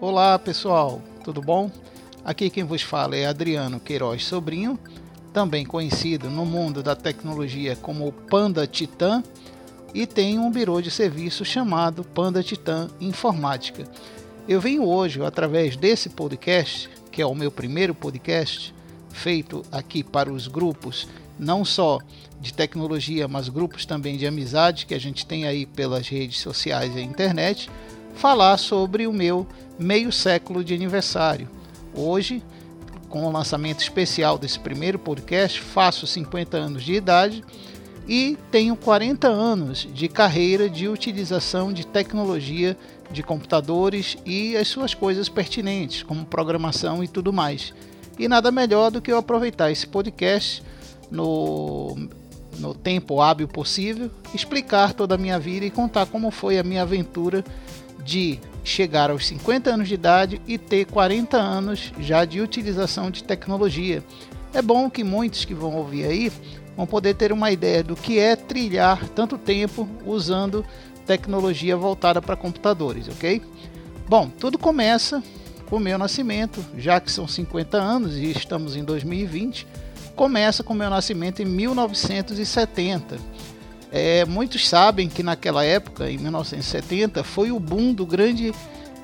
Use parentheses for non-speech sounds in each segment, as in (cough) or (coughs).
Olá pessoal, tudo bom? Aqui quem vos fala é Adriano Queiroz Sobrinho, também conhecido no mundo da tecnologia como Panda Titan, e tenho um birô de serviço chamado Panda Titan Informática. Eu venho hoje, através desse podcast, que é o meu primeiro podcast, feito aqui para os grupos, não só de tecnologia, mas grupos também de amizade que a gente tem aí pelas redes sociais e internet, falar sobre o meu meio século de aniversário. Hoje, com o lançamento especial desse primeiro podcast, faço 50 anos de idade e tenho 40 anos de carreira de utilização de tecnologia de computadores e as suas coisas pertinentes, como programação e tudo mais. E nada melhor do que eu aproveitar esse podcast no, no tempo hábil possível, explicar toda a minha vida e contar como foi a minha aventura de chegar aos 50 anos de idade e ter 40 anos já de utilização de tecnologia. É bom que muitos que vão ouvir aí vão poder ter uma ideia do que é trilhar tanto tempo usando tecnologia voltada para computadores, ok? Bom, tudo começa com o meu nascimento, já que são 50 anos e estamos em 2020, começa com o meu nascimento em 1970 é, muitos sabem que naquela época, em 1970, foi o boom do grande,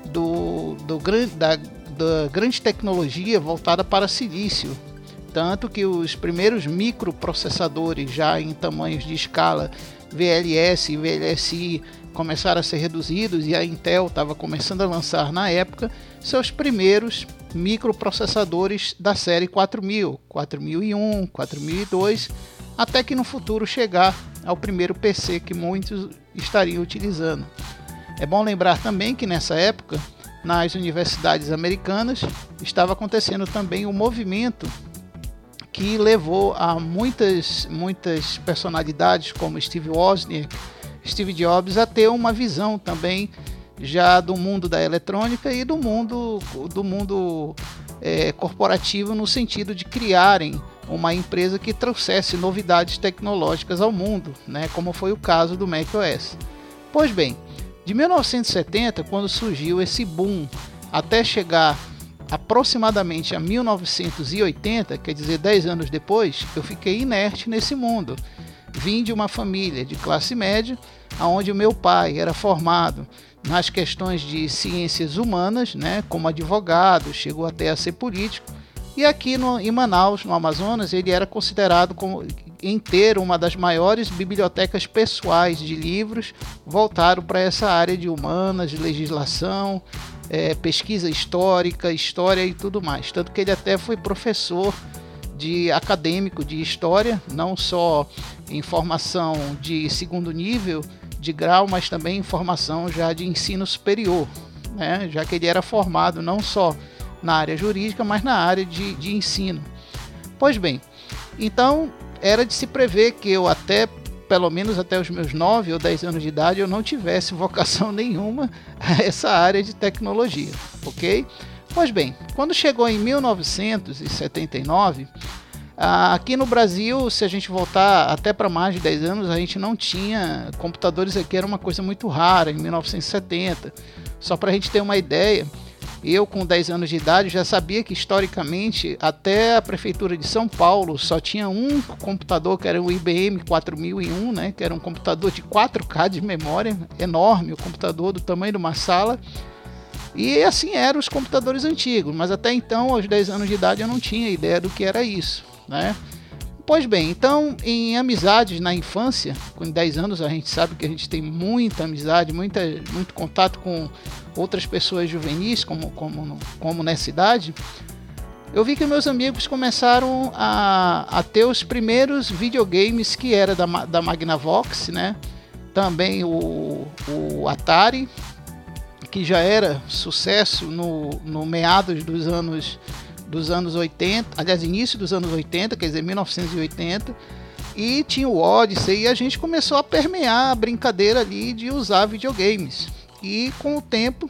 do, do, da, da grande tecnologia voltada para silício. Tanto que os primeiros microprocessadores, já em tamanhos de escala VLS e VLSI, começaram a ser reduzidos e a Intel estava começando a lançar na época seus primeiros microprocessadores da série 4000, 4001, 4002, até que no futuro chegar ao primeiro PC que muitos estariam utilizando. É bom lembrar também que nessa época, nas universidades americanas, estava acontecendo também um movimento que levou a muitas, muitas personalidades como Steve Wozniak, Steve Jobs a ter uma visão também já do mundo da eletrônica e do mundo do mundo é, corporativo no sentido de criarem uma empresa que trouxesse novidades tecnológicas ao mundo, né, como foi o caso do macOS. Pois bem, de 1970, quando surgiu esse boom, até chegar aproximadamente a 1980, quer dizer 10 anos depois, eu fiquei inerte nesse mundo. Vim de uma família de classe média, onde o meu pai era formado nas questões de ciências humanas, né, como advogado, chegou até a ser político, e aqui no, em Manaus, no Amazonas, ele era considerado como, em ter uma das maiores bibliotecas pessoais de livros voltado para essa área de humanas, legislação, é, pesquisa histórica, história e tudo mais. Tanto que ele até foi professor de acadêmico de história, não só em formação de segundo nível de grau, mas também em formação já de ensino superior, né? já que ele era formado não só na área jurídica, mas na área de, de ensino. Pois bem, então era de se prever que eu até pelo menos até os meus 9 ou 10 anos de idade eu não tivesse (laughs) vocação nenhuma a essa área de tecnologia, ok? Pois bem, quando chegou em 1979, aqui no Brasil, se a gente voltar até para mais de 10 anos, a gente não tinha computadores aqui, era uma coisa muito rara em 1970. Só para a gente ter uma ideia, eu, com 10 anos de idade, já sabia que historicamente até a prefeitura de São Paulo só tinha um computador que era o IBM 4001, né, que era um computador de 4K de memória, enorme, o computador do tamanho de uma sala. E assim eram os computadores antigos, mas até então, aos 10 anos de idade, eu não tinha ideia do que era isso, né? Pois bem, então em amizades na infância, com 10 anos a gente sabe que a gente tem muita amizade, muita, muito contato com outras pessoas juvenis, como, como, como nessa idade, eu vi que meus amigos começaram a, a ter os primeiros videogames que era da, da Magnavox, né? Também o, o Atari, que já era sucesso no, no meados dos anos dos anos 80, aliás, início dos anos 80, quer dizer, 1980, e tinha o Odyssey, e a gente começou a permear a brincadeira ali de usar videogames. E com o tempo,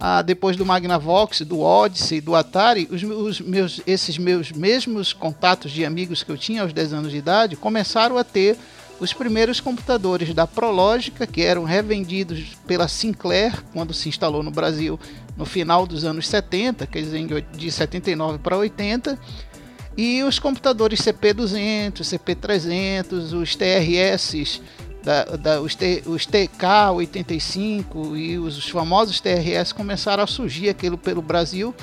ah, depois do Magnavox, do Odyssey, do Atari, os, meus, esses meus mesmos contatos de amigos que eu tinha aos 10 anos de idade começaram a ter os primeiros computadores da Prologica, que eram revendidos pela Sinclair quando se instalou no Brasil no final dos anos 70, quer dizer, de 79 para 80, e os computadores CP200, CP300, os TRS, os, os TK85 e os, os famosos TRS começaram a surgir aquilo pelo Brasil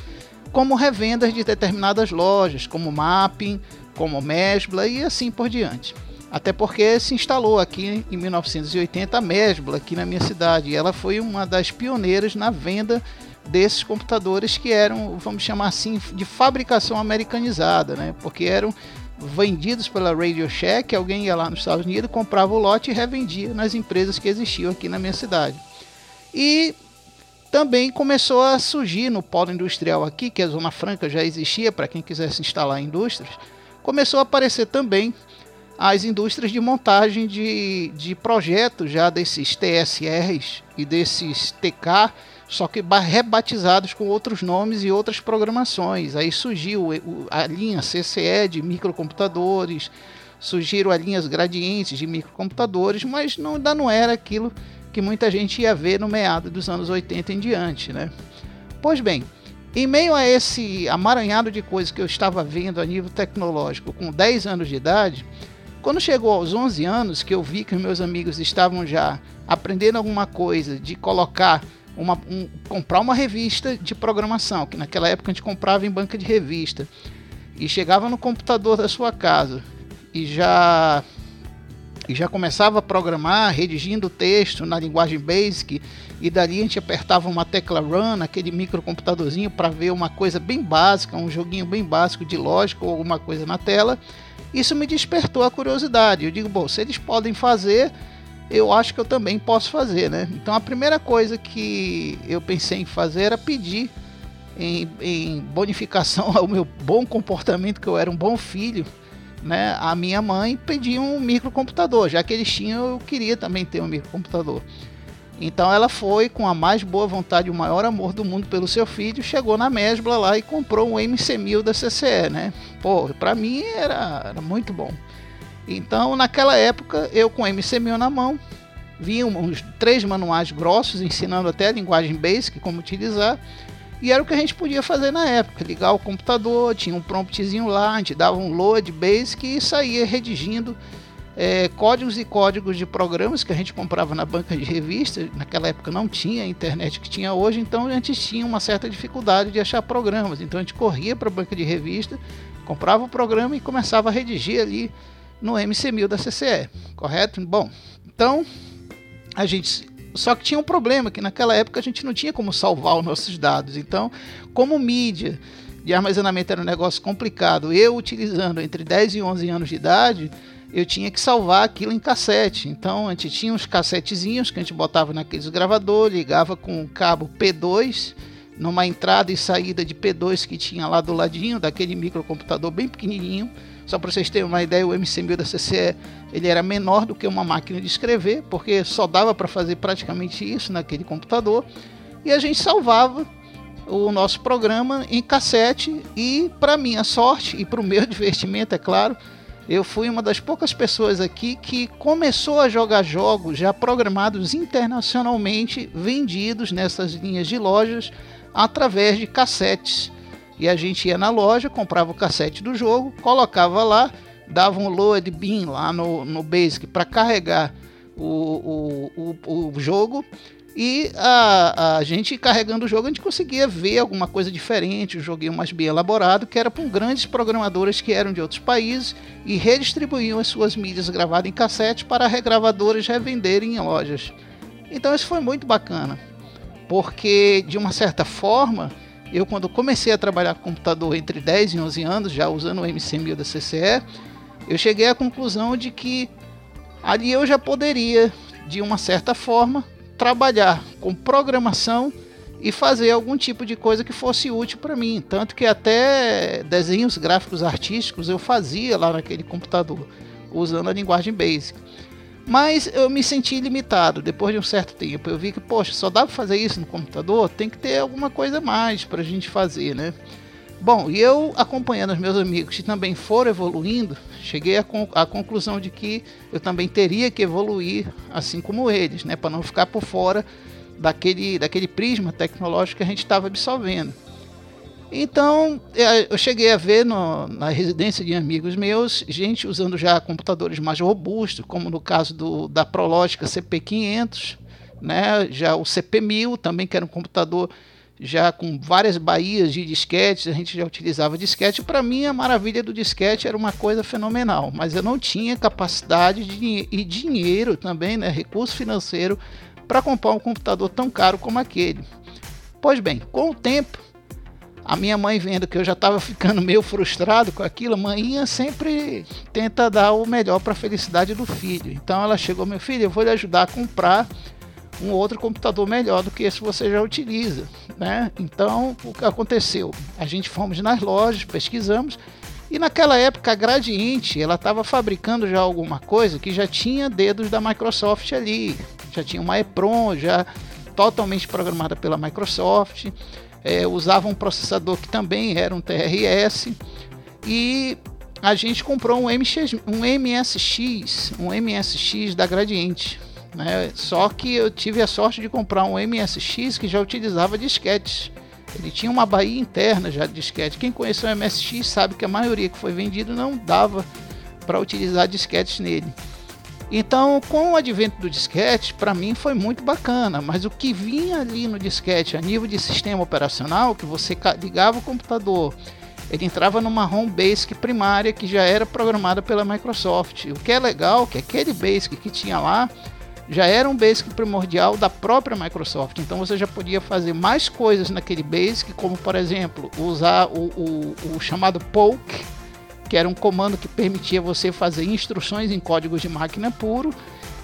como revendas de determinadas lojas, como Mapping, como Mesbla e assim por diante. Até porque se instalou aqui em 1980 a Mesbla aqui na minha cidade. E ela foi uma das pioneiras na venda desses computadores que eram, vamos chamar assim, de fabricação americanizada, né? Porque eram vendidos pela Radio Shack, alguém ia lá nos Estados Unidos, comprava o lote e revendia nas empresas que existiam aqui na minha cidade. E também começou a surgir no polo industrial aqui, que a Zona Franca já existia para quem quisesse instalar indústrias, começou a aparecer também as indústrias de montagem de, de projetos já desses TSRs e desses TK, só que rebatizados com outros nomes e outras programações. Aí surgiu a linha CCE de microcomputadores, surgiram as linhas gradientes de microcomputadores, mas não, ainda não era aquilo que muita gente ia ver no meado dos anos 80 em diante. Né? Pois bem, em meio a esse amaranhado de coisas que eu estava vendo a nível tecnológico com 10 anos de idade, quando chegou aos 11 anos, que eu vi que meus amigos estavam já aprendendo alguma coisa de colocar uma, um, comprar uma revista de programação, que naquela época a gente comprava em banca de revista, e chegava no computador da sua casa e já e já começava a programar, redigindo o texto na linguagem Basic, e dali a gente apertava uma tecla Run, aquele microcomputadorzinho, para ver uma coisa bem básica, um joguinho bem básico de lógica ou alguma coisa na tela. Isso me despertou a curiosidade. Eu digo, bom, se eles podem fazer, eu acho que eu também posso fazer, né? Então a primeira coisa que eu pensei em fazer era pedir em, em bonificação (laughs) ao meu bom comportamento, que eu era um bom filho, né? A minha mãe pedia um microcomputador, já que eles tinham, eu queria também ter um microcomputador. Então ela foi com a mais boa vontade e o maior amor do mundo pelo seu filho, chegou na Mesbla lá e comprou um MC1000 da CCE, né? Pô, para mim era, era muito bom. Então, naquela época, eu com o MC1000 na mão, vi uns três manuais grossos ensinando até a linguagem Basic, como utilizar, e era o que a gente podia fazer na época, ligar o computador, tinha um promptzinho lá, a gente dava um load Basic e saía redigindo é, códigos e códigos de programas que a gente comprava na banca de revista. Naquela época não tinha a internet que tinha hoje, então a gente tinha uma certa dificuldade de achar programas. Então a gente corria para a banca de revista, comprava o programa e começava a redigir ali no MC1000 da CCE, correto? Bom, então a gente só que tinha um problema que naquela época a gente não tinha como salvar os nossos dados. Então, como mídia de armazenamento era um negócio complicado, eu utilizando entre 10 e 11 anos de idade, eu tinha que salvar aquilo em cassete. Então a gente tinha uns cassetezinhos que a gente botava naqueles gravadores, ligava com o cabo P2 numa entrada e saída de P2 que tinha lá do ladinho daquele microcomputador bem pequenininho. Só para vocês terem uma ideia, o MC1000 da CCE ele era menor do que uma máquina de escrever, porque só dava para fazer praticamente isso naquele computador. E a gente salvava o nosso programa em cassete e, para minha sorte e para o meu (laughs) divertimento, é claro, eu fui uma das poucas pessoas aqui que começou a jogar jogos já programados internacionalmente, vendidos nessas linhas de lojas através de cassetes. E a gente ia na loja, comprava o cassete do jogo, colocava lá, dava um load bin lá no, no Basic para carregar o, o, o, o jogo e a, a gente carregando o jogo, a gente conseguia ver alguma coisa diferente, um joguinho mais bem elaborado, que era para grandes programadores que eram de outros países e redistribuíam as suas mídias gravadas em cassete para regravadoras revenderem em lojas. Então isso foi muito bacana, porque de uma certa forma, eu quando comecei a trabalhar com computador entre 10 e 11 anos, já usando o MC1000 da CCE, eu cheguei à conclusão de que ali eu já poderia, de uma certa forma, trabalhar com programação e fazer algum tipo de coisa que fosse útil para mim. Tanto que até desenhos gráficos artísticos eu fazia lá naquele computador, usando a linguagem Basic. Mas eu me senti limitado depois de um certo tempo. Eu vi que, poxa, só dá para fazer isso no computador, tem que ter alguma coisa mais para a gente fazer, né? Bom, e eu acompanhando os meus amigos que também foram evoluindo, cheguei à, conclusão de que eu também teria que evoluir assim como eles, né, para não ficar por fora daquele, daquele prisma tecnológico que a gente estava absorvendo. Então, é, eu cheguei a ver no, na residência de amigos meus, gente usando já computadores mais robustos, como no caso do, da Prologica CP500, né, já o CP1000 também, que era um computador já com várias baías de disquetes, a gente já utilizava disquete. Para mim, a maravilha do disquete era uma coisa fenomenal, mas eu não tinha capacidade de, e dinheiro também, né, recurso financeiro, para comprar um computador tão caro como aquele. Pois bem, com o tempo, a minha mãe vendo que eu já estava ficando meio frustrado com aquilo, a mãe sempre tenta dar o melhor para a felicidade do filho. Então ela chegou, meu filho, eu vou lhe ajudar a comprar um outro computador melhor do que esse você já utiliza, né? Então, o que aconteceu? A gente fomos nas lojas, pesquisamos e naquela época a Gradiente, ela estava fabricando já alguma coisa que já tinha dedos da Microsoft ali, já tinha uma EPROM, já totalmente programada pela Microsoft, é, usava um processador que também era um TRS e a gente comprou um, MX, um MSX, um MSX da Gradiente. Né? Só que eu tive a sorte de comprar um MSX que já utilizava disquetes. Ele tinha uma baía interna já de disquete. Quem conheceu o MSX sabe que a maioria que foi vendido não dava para utilizar disquetes nele. Então, com o advento do disquete, para mim foi muito bacana, mas o que vinha ali no disquete a nível de sistema operacional, que você ligava o computador, ele entrava numa home basic primária que já era programada pela Microsoft. O que é legal, que aquele basic que tinha lá, já era um Basic primordial da própria Microsoft. Então você já podia fazer mais coisas naquele Basic, como por exemplo usar o, o, o chamado poke, que era um comando que permitia você fazer instruções em códigos de máquina puro.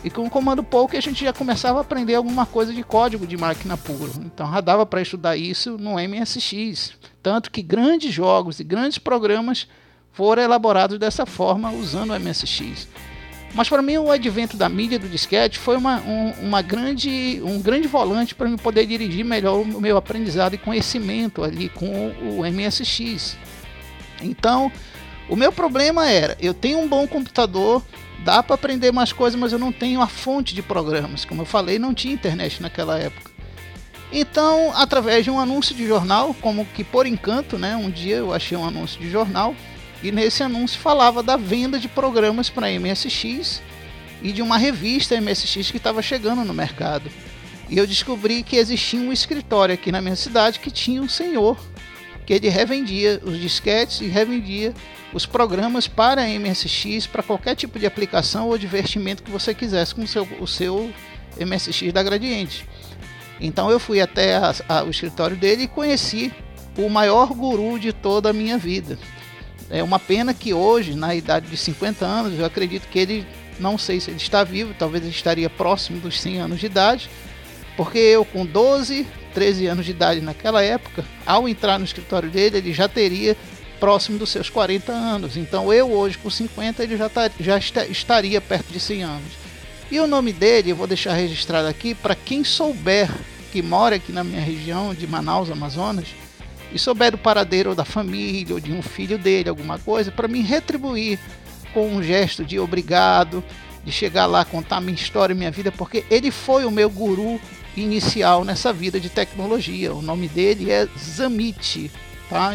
E com o comando poke a gente já começava a aprender alguma coisa de código de máquina puro. Então já dava para estudar isso no MSX. Tanto que grandes jogos e grandes programas foram elaborados dessa forma usando o MSX. Mas para mim o advento da mídia do disquete foi uma, um, uma grande, um grande volante para me poder dirigir melhor o meu aprendizado e conhecimento ali com o MSX. Então, o meu problema era, eu tenho um bom computador, dá para aprender mais coisas, mas eu não tenho a fonte de programas. Como eu falei, não tinha internet naquela época. Então, através de um anúncio de jornal, como que por encanto, né, um dia eu achei um anúncio de jornal e nesse anúncio falava da venda de programas para MSX e de uma revista MSX que estava chegando no mercado. E eu descobri que existia um escritório aqui na minha cidade que tinha um senhor que ele revendia os disquetes e revendia os programas para MSX para qualquer tipo de aplicação ou divertimento que você quisesse com o seu, o seu MSX da Gradiente. Então eu fui até a, a, o escritório dele e conheci o maior guru de toda a minha vida. É uma pena que hoje, na idade de 50 anos, eu acredito que ele, não sei se ele está vivo, talvez ele estaria próximo dos 100 anos de idade, porque eu com 12, 13 anos de idade naquela época, ao entrar no escritório dele, ele já teria próximo dos seus 40 anos. Então eu hoje com 50, ele já, tá, já está, estaria perto de 100 anos. E o nome dele, eu vou deixar registrado aqui para quem souber que mora aqui na minha região de Manaus, Amazonas, e souber do paradeiro da família ou de um filho dele, alguma coisa, para me retribuir com um gesto de obrigado, de chegar lá contar minha história, minha vida, porque ele foi o meu guru inicial nessa vida de tecnologia. O nome dele é Zamit, tá?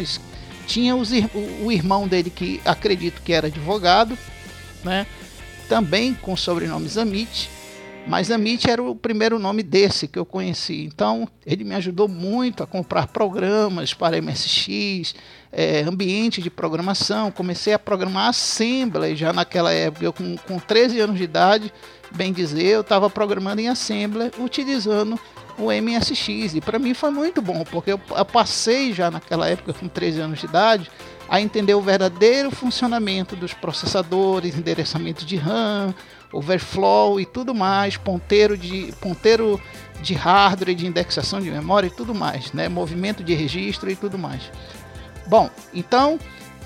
Tinha os, o, o irmão dele que acredito que era advogado, né? Também com sobrenome Zamit mas Amit era o primeiro nome desse que eu conheci. Então, ele me ajudou muito a comprar programas para MSX, é, ambiente de programação. Comecei a programar Assembly já naquela época. Eu, com, com 13 anos de idade, bem dizer, eu estava programando em Assembly utilizando o MSX. E para mim foi muito bom, porque eu, eu passei já naquela época, com 13 anos de idade, a entender o verdadeiro funcionamento dos processadores, endereçamento de RAM, overflow e tudo mais, ponteiro de ponteiro de hardware, de indexação de memória e tudo mais, né? Movimento de registro e tudo mais. Bom, então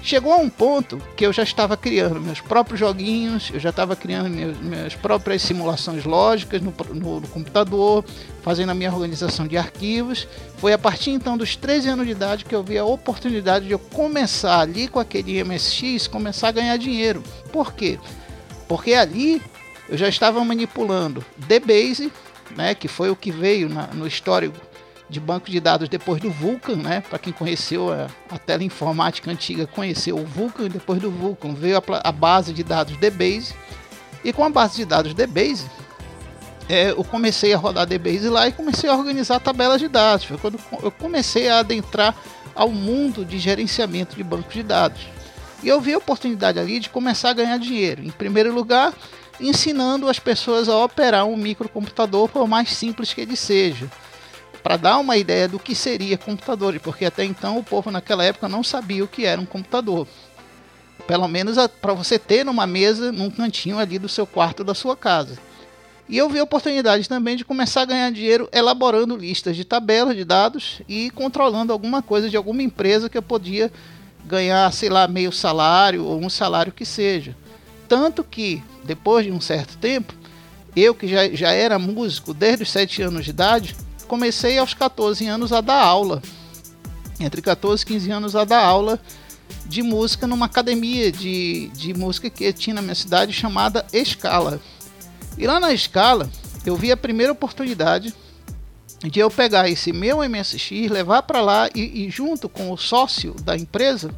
Chegou a um ponto que eu já estava criando meus próprios joguinhos, eu já estava criando meus, minhas próprias simulações lógicas no, no, no, computador, fazendo a minha organização de arquivos. Foi a partir então dos 13 anos de idade que eu vi a oportunidade de eu começar ali com aquele MSX, começar a ganhar dinheiro. Por quê? Porque ali eu já estava manipulando DBase, né, que foi o que veio na, no histórico de banco de dados depois do Vulkan, né? Para quem conheceu a, a tela informática antiga, conheceu o Vulkan, depois do Vulkan veio a, a base de dados DBase. E com a base de dados DBase, é, eu comecei a rodar DBase lá e comecei a organizar tabelas de dados. Foi quando eu comecei a adentrar ao mundo de gerenciamento de bancos de dados. E eu vi a oportunidade ali de começar a ganhar dinheiro. Em primeiro lugar, ensinando as pessoas a operar um microcomputador, por mais simples que ele seja para dar uma ideia do que seria computador, porque até então o povo naquela época não sabia o que era um computador. Pelo menos para você ter numa mesa, num cantinho ali do seu quarto da sua casa. E eu vi a oportunidade também de começar a ganhar dinheiro elaborando listas de tabelas de dados e controlando alguma coisa de alguma empresa que eu podia ganhar, sei lá, meio salário ou um salário que seja. Tanto que, depois de um certo tempo, eu que já, já era músico desde os 7 anos de idade, comecei aos 14 anos a dar aula. Entre 14 e 15 anos a dar aula de música numa academia de, de música que tinha na minha cidade chamada Escala. E lá na Escala eu vi a primeira oportunidade de eu pegar esse meu MSX, levar para lá e, e, junto com o sócio da empresa,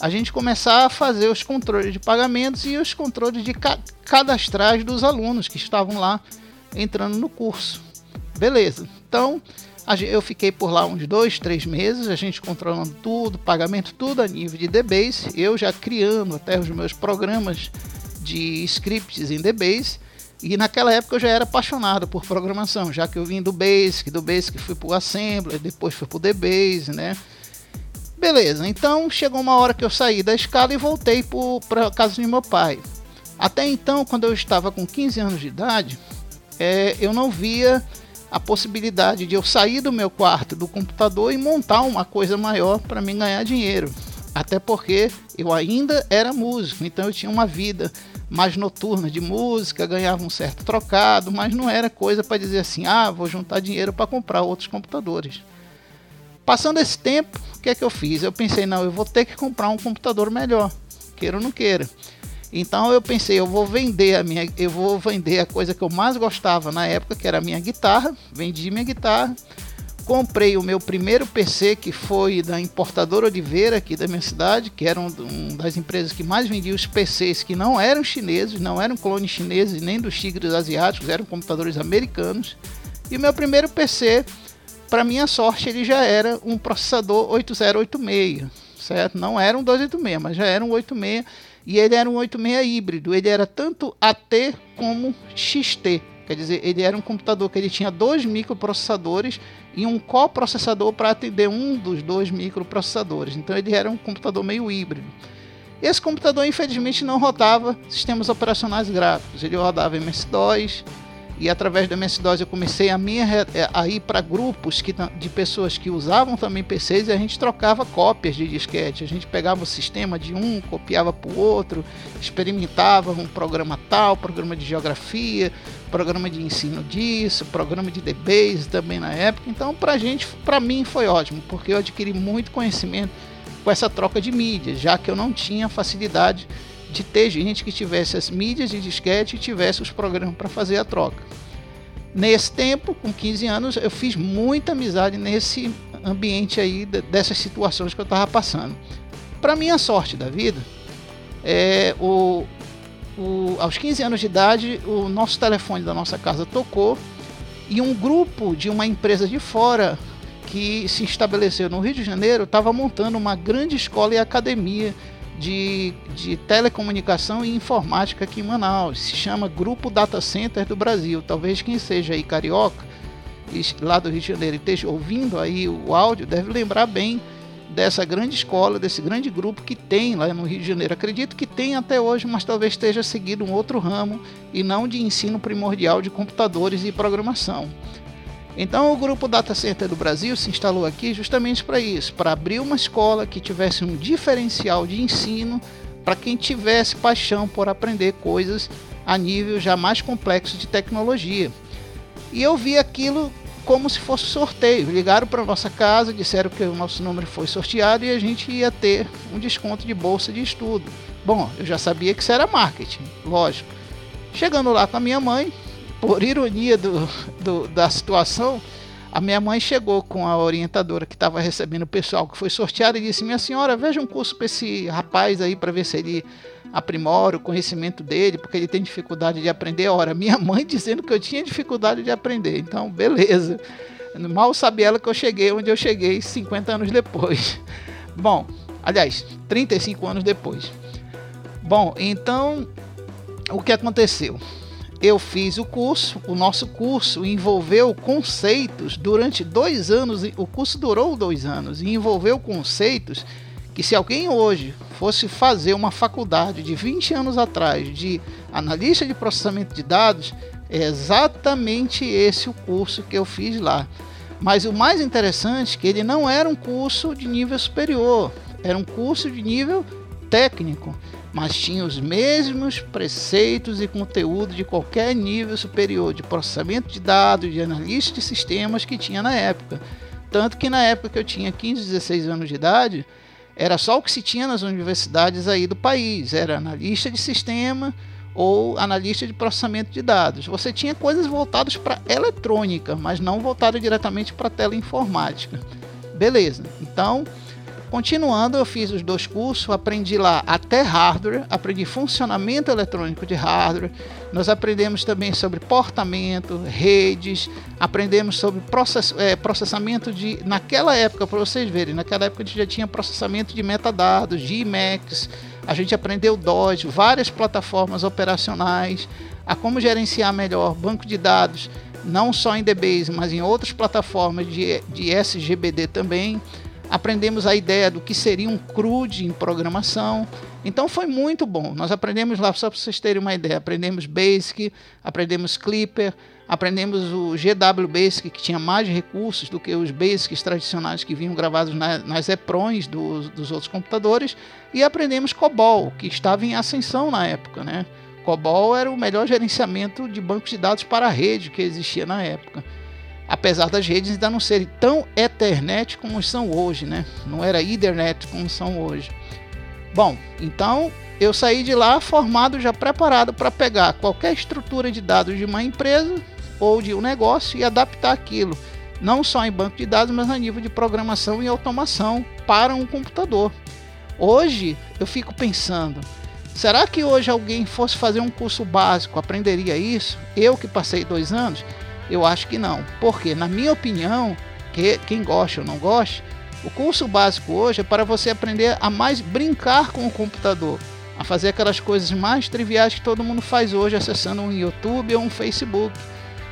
a gente começar a fazer os controles de pagamentos e os controles de ca cadastrais dos alunos que estavam lá entrando no curso. Beleza. Então, eu fiquei por lá uns dois, três meses, a gente controlando tudo, pagamento tudo a nível de DBase, eu já criando até os meus programas de scripts em DBase. E naquela época eu já era apaixonado por programação, já que eu vim do Basic, do Basic fui para o Assembler, depois fui para o DBase, né? Beleza, então chegou uma hora que eu saí da escala e voltei para casa de meu pai. Até então, quando eu estava com 15 anos de idade, é, eu não via a possibilidade de eu sair do meu quarto do computador e montar uma coisa maior para mim ganhar dinheiro. Até porque eu ainda era músico, então eu tinha uma vida mais noturna de música, ganhava um certo trocado, mas não era coisa para dizer assim: ah, vou juntar dinheiro para comprar outros computadores. Passando esse tempo, o que é que eu fiz? Eu pensei: não, eu vou ter que comprar um computador melhor, queira ou não queira. Então eu pensei, eu vou vender a minha, eu vou vender a coisa que eu mais gostava na época, que era a minha guitarra. Vendi minha guitarra, comprei o meu primeiro PC que foi da importadora Oliveira aqui da minha cidade, que era um, um das empresas que mais vendia os PCs que não eram chineses, não eram clones chineses nem dos tigres asiáticos, eram computadores americanos. E o meu primeiro PC, para minha sorte, ele já era um processador 8086, certo? Não era um 286, mas já era um 86 e ele era um 86 híbrido, ele era tanto AT como XT. Quer dizer, ele era um computador que ele tinha dois microprocessadores e um coprocessador para atender um dos dois microprocessadores. Então ele era um computador meio híbrido. Esse computador, infelizmente, não rodava sistemas operacionais gráficos. Ele rodava MS-DOS, e através do MS-DOS eu comecei a, minha, é, a ir para grupos que, de pessoas que usavam também PCs e a gente trocava cópias de disquete. A gente pegava o sistema de um, copiava para o outro, experimentava um programa tal, programa de geografia, programa de ensino disso, programa de DBase também na época. Então, para gente, para mim foi ótimo, porque eu adquiri muito conhecimento com essa troca de mídias, já que eu não tinha facilidade de ter gente que tivesse as mídias de disquete e tivesse os programas para fazer a troca. Nesse tempo, com 15 anos, eu fiz muita amizade nesse ambiente aí dessas situações que eu estava passando. Para minha sorte da vida, é, o, o, aos 15 anos de idade, o nosso telefone da nossa casa tocou e um grupo de uma empresa de fora que se estabeleceu no Rio de Janeiro estava montando uma grande escola e academia de, de telecomunicação e informática aqui em Manaus. Se chama Grupo Data Center do Brasil. Talvez quem seja aí carioca, lá do Rio de Janeiro, e esteja ouvindo aí o áudio, deve lembrar bem dessa grande escola, desse grande grupo que tem lá no Rio de Janeiro. Acredito que tem até hoje, mas talvez esteja seguido um outro ramo e não de ensino primordial de computadores e programação. Então o grupo Data Center do Brasil se instalou aqui justamente para isso, para abrir uma escola que tivesse um diferencial de ensino para quem tivesse paixão por aprender coisas a nível já mais complexo de tecnologia. E eu vi aquilo como se fosse sorteio. Ligaram para nossa casa, disseram que o nosso número foi sorteado e a gente ia ter um desconto de bolsa de estudo. Bom, eu já sabia que isso era marketing, lógico. Chegando lá com a minha mãe, por ironia do, do, da situação, a minha mãe chegou com a orientadora que estava recebendo o pessoal que foi sorteado e disse: Minha senhora, veja um curso para esse rapaz aí para ver se ele aprimora o conhecimento dele, porque ele tem dificuldade de aprender. Ora, minha (laughs) mãe dizendo que eu tinha dificuldade de aprender. Então, beleza. Mal sabia ela que eu cheguei onde eu cheguei 50 anos depois. (laughs) Bom, aliás, 35 anos depois. Bom, então o que aconteceu? Eu fiz o curso, o nosso curso envolveu conceitos durante dois anos, o curso durou dois anos e envolveu conceitos que se alguém hoje fosse fazer uma faculdade de 20 anos atrás de analista de processamento de dados, é exatamente esse o curso que eu fiz lá. Mas o mais interessante é que ele não era um curso de nível superior, era um curso de nível técnico mas tinha os mesmos preceitos e conteúdo de qualquer nível superior de processamento de dados, de analista de sistemas que tinha na época. Tanto que na época que eu tinha 15, 16 anos de idade, era só o que se tinha nas universidades aí do país, era analista de sistema ou analista de processamento de dados. Você tinha coisas voltadas para eletrônica, mas não voltadas diretamente para teleinformática. Beleza. Então, Continuando, eu fiz os dois cursos, aprendi lá até hardware, aprendi funcionamento eletrônico de hardware. Nós aprendemos também sobre portamento, redes, aprendemos sobre process, é, processamento de. Naquela época, para vocês verem, naquela época a gente já tinha processamento de metadados, de IMAX, a gente aprendeu DOS, várias plataformas operacionais, a como gerenciar melhor banco de dados, não só em DBase, mas em outras plataformas de, de SGBD também aprendemos a ideia do que seria um CRUD em programação. Então foi muito bom. Nós aprendemos lá, só para vocês terem uma ideia, aprendemos Basic, aprendemos Clipper, aprendemos o GW Basic, que tinha mais recursos do que os Basics tradicionais que vinham gravados na, nas EPRONs do, dos outros computadores, e aprendemos COBOL, que estava em ascensão na época. Né? COBOL era o melhor gerenciamento de bancos de dados para a rede que existia na época apesar das redes ainda não serem tão Ethernet como são hoje, né? Não era Ethernet como são hoje. Bom, então eu saí de lá formado, já preparado para pegar qualquer estrutura de dados de uma empresa ou de um negócio e adaptar aquilo, não só em banco de dados, mas a nível de programação e automação para um computador. Hoje eu fico pensando, será que hoje alguém fosse fazer um curso básico aprenderia isso? Eu que passei dois anos, eu acho que não. Porque, na minha opinião, que quem gosta ou não gosta, o curso básico hoje é para você aprender a mais brincar com o computador, a fazer aquelas coisas mais triviais que todo mundo faz hoje acessando um YouTube ou um Facebook,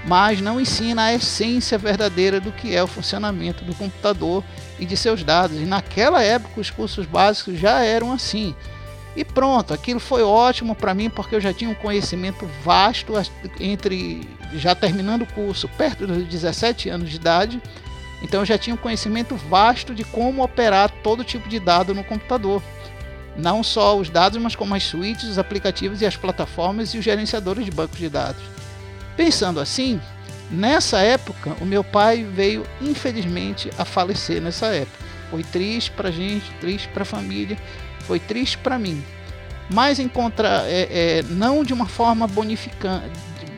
mas não ensina a essência verdadeira do que é o funcionamento do computador e de seus dados. E naquela época os cursos básicos já eram assim. E pronto, aquilo foi ótimo para mim porque eu já tinha um conhecimento vasto entre já terminando o curso perto dos 17 anos de idade. Então eu já tinha um conhecimento vasto de como operar todo tipo de dado no computador. Não só os dados, mas como as suítes, os aplicativos e as plataformas e os gerenciadores de bancos de dados. Pensando assim, nessa época o meu pai veio infelizmente a falecer nessa época. Foi triste para a gente, triste para a família foi triste para mim. Mas em contra, é, é, não de uma forma bonificante,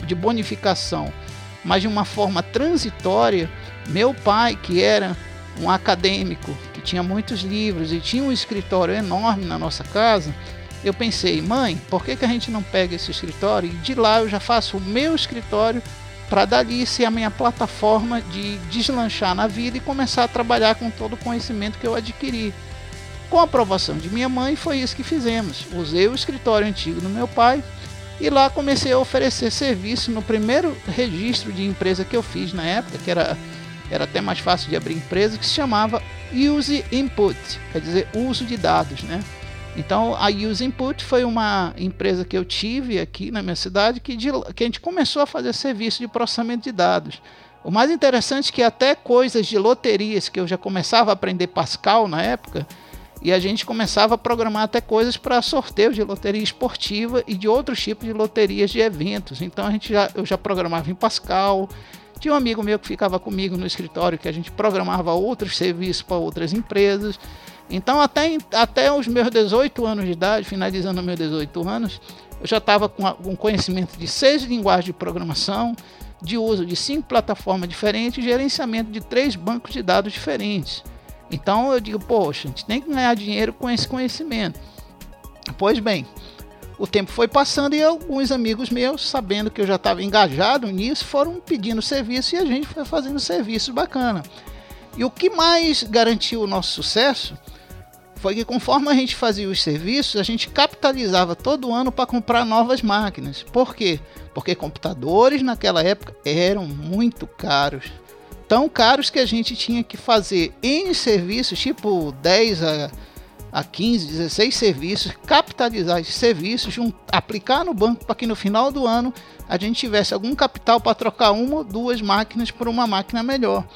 de bonificação, mas de uma forma transitória, meu pai, que era um acadêmico, que tinha muitos livros e tinha um escritório enorme na nossa casa, eu pensei, mãe, por que, que a gente não pega esse escritório e de lá eu já faço o meu escritório para dali ser a minha plataforma de deslanchar na vida e começar a trabalhar com todo o conhecimento que eu adquiri. Com a aprovação de minha mãe, foi isso que fizemos. Usei o escritório antigo do meu pai e lá comecei a oferecer serviço no primeiro registro de empresa que eu fiz na época, que era, era até mais fácil de abrir empresa, que se chamava Use Input, quer dizer, uso de dados, né? Então a Use Input foi uma empresa que eu tive aqui na minha cidade que, de, que a gente começou a fazer serviço de processamento de dados. O mais interessante é que até coisas de loterias, que eu já começava a aprender Pascal na época, e a gente começava a programar até coisas para sorteio de loteria esportiva e de outros tipos de loterias de eventos. Então a gente já, eu já programava em Pascal. Tinha um amigo meu que ficava comigo no escritório que a gente programava outros serviços para outras empresas. Então até, até os meus 18 anos de idade, finalizando meus 18 anos, eu já estava com um conhecimento de seis linguagens de programação, de uso de cinco plataformas diferentes e gerenciamento de três bancos de dados diferentes. Então eu digo, poxa, a gente tem que ganhar dinheiro com esse conhecimento. Pois bem, o tempo foi passando e alguns amigos meus, sabendo que eu já estava engajado nisso, foram pedindo serviço e a gente foi fazendo serviços bacana. E o que mais garantiu o nosso sucesso foi que conforme a gente fazia os serviços, a gente capitalizava todo ano para comprar novas máquinas. Por quê? Porque computadores naquela época eram muito caros. Tão caros que a gente tinha que fazer em serviços, tipo 10 a, a 15, 16 serviços, capitalizar esses serviços, aplicar no banco para que no final do ano a gente tivesse algum capital para trocar uma ou duas máquinas por uma máquina melhor.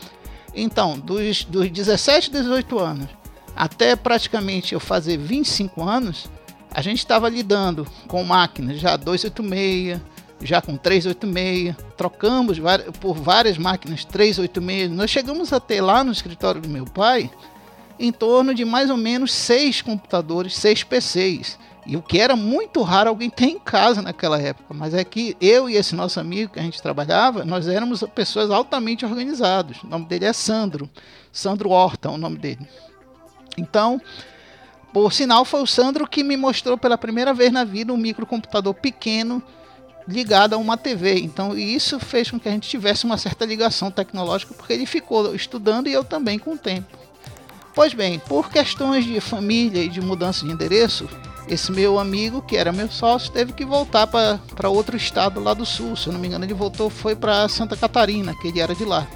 Então, dos, dos 17, 18 anos até praticamente eu fazer 25 anos, a gente estava lidando com máquinas já 286, já com 386, trocamos por várias máquinas 386. Nós chegamos a ter lá no escritório do meu pai em torno de mais ou menos seis computadores, seis PCs. E o que era muito raro alguém ter em casa naquela época. Mas é que eu e esse nosso amigo que a gente trabalhava, nós éramos pessoas altamente organizadas. O nome dele é Sandro. Sandro Horta, é o nome dele. Então, por sinal, foi o Sandro que me mostrou pela primeira vez na vida um microcomputador pequeno ligado a uma TV. Então, isso fez com que a gente tivesse uma certa ligação tecnológica, porque ele ficou estudando e eu também com o tempo. Pois bem, por questões de família e de mudança de endereço, esse meu amigo, que era meu sócio, teve que voltar para outro estado lá do sul. Se eu não me engano, ele voltou, foi para Santa Catarina, que ele era de lá.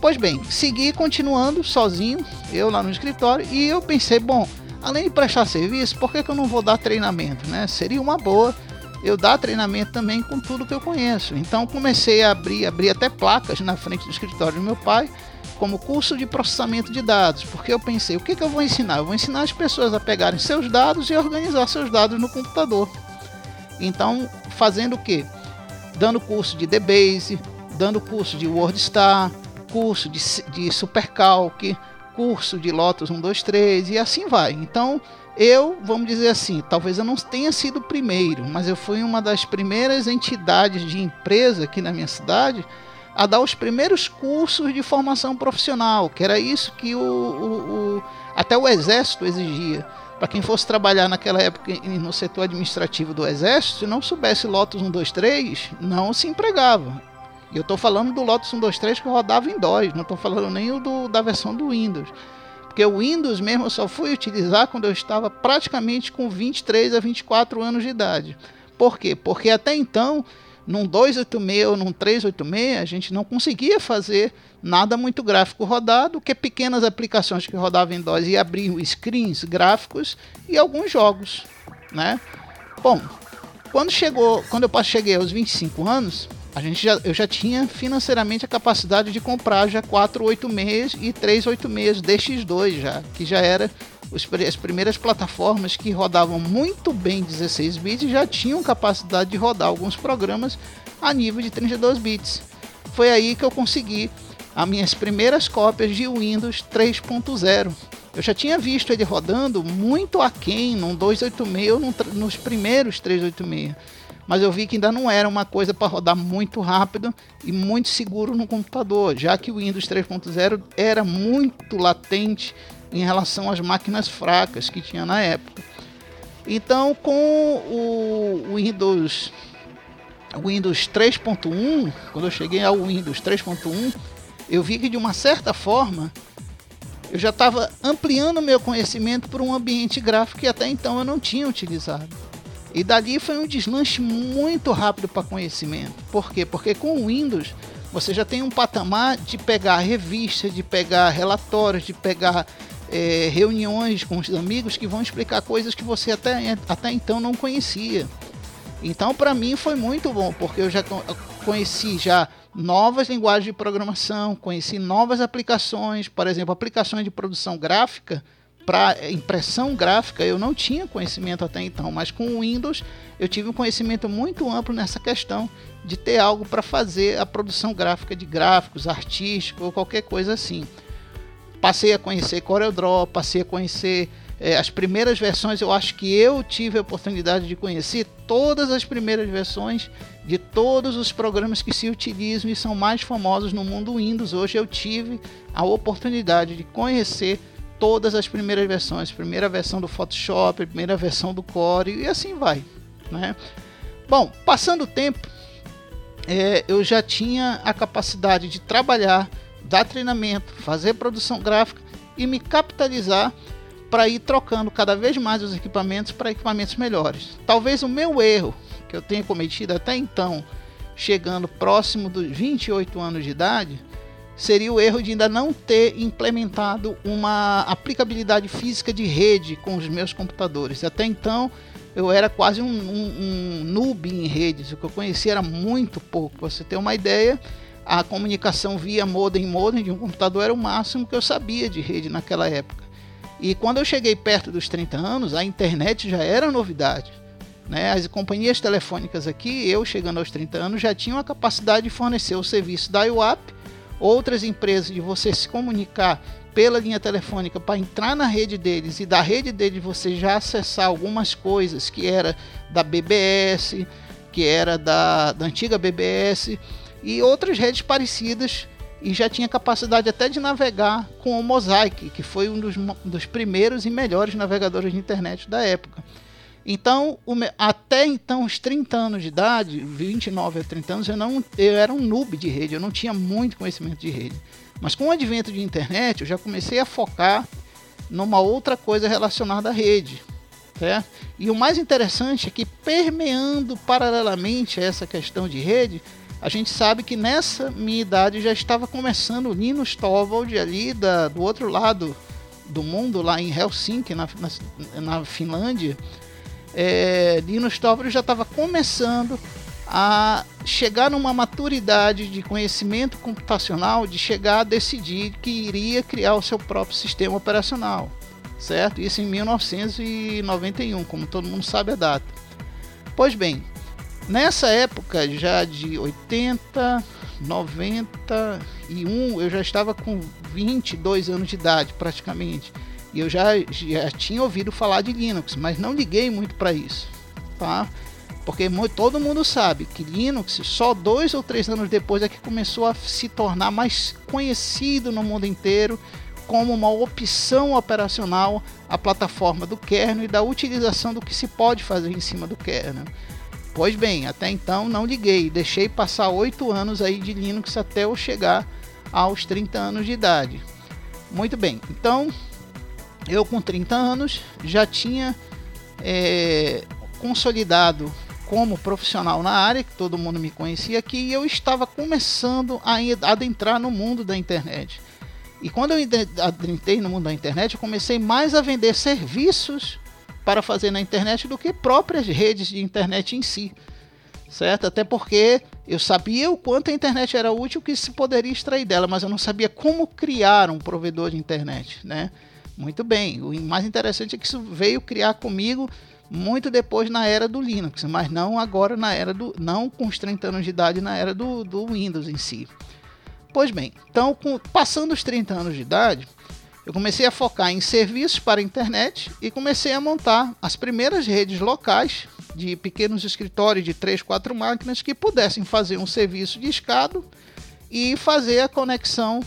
Pois bem, segui continuando sozinho, eu lá no escritório, e eu pensei, bom, além de prestar serviço, por que, que eu não vou dar treinamento, né? Seria uma boa eu dar treinamento também com tudo que eu conheço. Então comecei a abrir, abrir até placas na frente do escritório do meu pai, como curso de processamento de dados, porque eu pensei, o que, que eu vou ensinar? Eu vou ensinar as pessoas a pegarem seus dados e organizar seus dados no computador. Então, fazendo o que? Dando curso de DBase, dando curso de WordStar, curso de, de Supercalc, curso de Lotus 1, 2, 3 e assim vai. Então, eu, vamos dizer assim, talvez eu não tenha sido o primeiro, mas eu fui uma das primeiras entidades de empresa aqui na minha cidade a dar os primeiros cursos de formação profissional, que era isso que o, o, o até o exército exigia. Para quem fosse trabalhar naquela época no setor administrativo do exército, se não soubesse Lotus 1, 2, 3, não se empregava. E eu estou falando do Lotus 123 que rodava em DOS, não estou falando nem do, da versão do Windows. Porque o Windows mesmo eu só fui utilizar quando eu estava praticamente com 23 a 24 anos de idade. Por quê? Porque até então, num 286 ou num 386, a gente não conseguia fazer nada muito gráfico rodado, que pequenas aplicações que rodavam em DOS e abriam screens gráficos e alguns jogos, né? Bom, quando chegou, quando eu cheguei aos 25 anos, a gente já, eu já tinha financeiramente a capacidade de comprar já 486 e 386 DX2 já, que já era os, as primeiras plataformas que rodavam muito bem 16 bits e já tinham capacidade de rodar alguns programas a nível de 32 bits. Foi aí que eu consegui as minhas primeiras cópias de Windows 3.0. Eu já tinha visto ele rodando muito aquém num 286 ou num, nos primeiros 386 mas eu vi que ainda não era uma coisa para rodar muito rápido e muito seguro no computador, já que o Windows 3.0 era muito latente em relação às máquinas fracas que tinha na época. Então, com o Windows Windows 3.1, quando eu cheguei ao Windows 3.1, eu vi que de uma certa forma eu já estava ampliando meu conhecimento para um ambiente gráfico que até então eu não tinha utilizado. E dali foi um deslanche muito rápido para conhecimento. Por quê? Porque com o Windows você já tem um patamar de pegar revistas, de pegar relatórios, de pegar é, reuniões com os amigos que vão explicar coisas que você até, até então não conhecia. Então para mim foi muito bom, porque eu já conheci já novas linguagens de programação, conheci novas aplicações, por exemplo, aplicações de produção gráfica para impressão gráfica eu não tinha conhecimento até então, mas com o Windows eu tive um conhecimento muito amplo nessa questão de ter algo para fazer a produção gráfica de gráficos, artístico ou qualquer coisa assim. Passei a conhecer CorelDRAW, passei a conhecer é, as primeiras versões. Eu acho que eu tive a oportunidade de conhecer todas as primeiras versões de todos os programas que se utilizam e são mais famosos no mundo Windows. Hoje eu tive a oportunidade de conhecer todas as primeiras versões, primeira versão do Photoshop, primeira versão do Core e assim vai, né? Bom, passando o tempo, é, eu já tinha a capacidade de trabalhar, dar treinamento, fazer produção gráfica e me capitalizar para ir trocando cada vez mais os equipamentos para equipamentos melhores. Talvez o meu erro que eu tenha cometido até então, chegando próximo dos 28 anos de idade, seria o erro de ainda não ter implementado uma aplicabilidade física de rede com os meus computadores. Até então eu era quase um, um, um noob em redes, o que eu conhecia era muito pouco. Pra você ter uma ideia, a comunicação via modem modem de um computador era o máximo que eu sabia de rede naquela época. E quando eu cheguei perto dos 30 anos, a internet já era novidade. Né? As companhias telefônicas aqui, eu chegando aos 30 anos, já tinham a capacidade de fornecer o serviço da IWAP outras empresas de você se comunicar pela linha telefônica para entrar na rede deles e da rede deles você já acessar algumas coisas que era da BBS, que era da, da antiga BBS e outras redes parecidas e já tinha capacidade até de navegar com o Mosaic, que foi um dos, dos primeiros e melhores navegadores de internet da época. Então, até então, os 30 anos de idade, 29 a 30 anos, eu, não, eu era um noob de rede, eu não tinha muito conhecimento de rede. Mas com o advento de internet, eu já comecei a focar numa outra coisa relacionada à rede. Certo? E o mais interessante é que, permeando paralelamente a essa questão de rede, a gente sabe que nessa minha idade já estava começando o Linus Torvald ali da, do outro lado do mundo, lá em Helsinki, na, na, na Finlândia, é, Linus Torvalds já estava começando a chegar numa maturidade de conhecimento computacional, de chegar a decidir que iria criar o seu próprio sistema operacional, certo? Isso em 1991, como todo mundo sabe a data. Pois bem, nessa época já de 80, 91, eu já estava com 22 anos de idade praticamente. E eu já, já tinha ouvido falar de Linux, mas não liguei muito para isso, tá? Porque todo mundo sabe que Linux, só dois ou três anos depois, é que começou a se tornar mais conhecido no mundo inteiro como uma opção operacional a plataforma do kernel e da utilização do que se pode fazer em cima do kernel. Pois bem, até então não liguei, deixei passar oito anos aí de Linux até eu chegar aos 30 anos de idade. Muito bem, então eu com 30 anos já tinha é, consolidado como profissional na área, que todo mundo me conhecia aqui, e eu estava começando a adentrar no mundo da internet. E quando eu adentrei no mundo da internet, eu comecei mais a vender serviços para fazer na internet do que próprias redes de internet em si. Certo? Até porque eu sabia o quanto a internet era útil que se poderia extrair dela, mas eu não sabia como criar um provedor de internet, né? Muito bem. O mais interessante é que isso veio criar comigo muito depois na era do Linux, mas não agora na era do. não com os 30 anos de idade na era do, do Windows em si. Pois bem, então com, passando os 30 anos de idade, eu comecei a focar em serviços para a internet e comecei a montar as primeiras redes locais de pequenos escritórios de 3, 4 máquinas que pudessem fazer um serviço de escada e fazer a conexão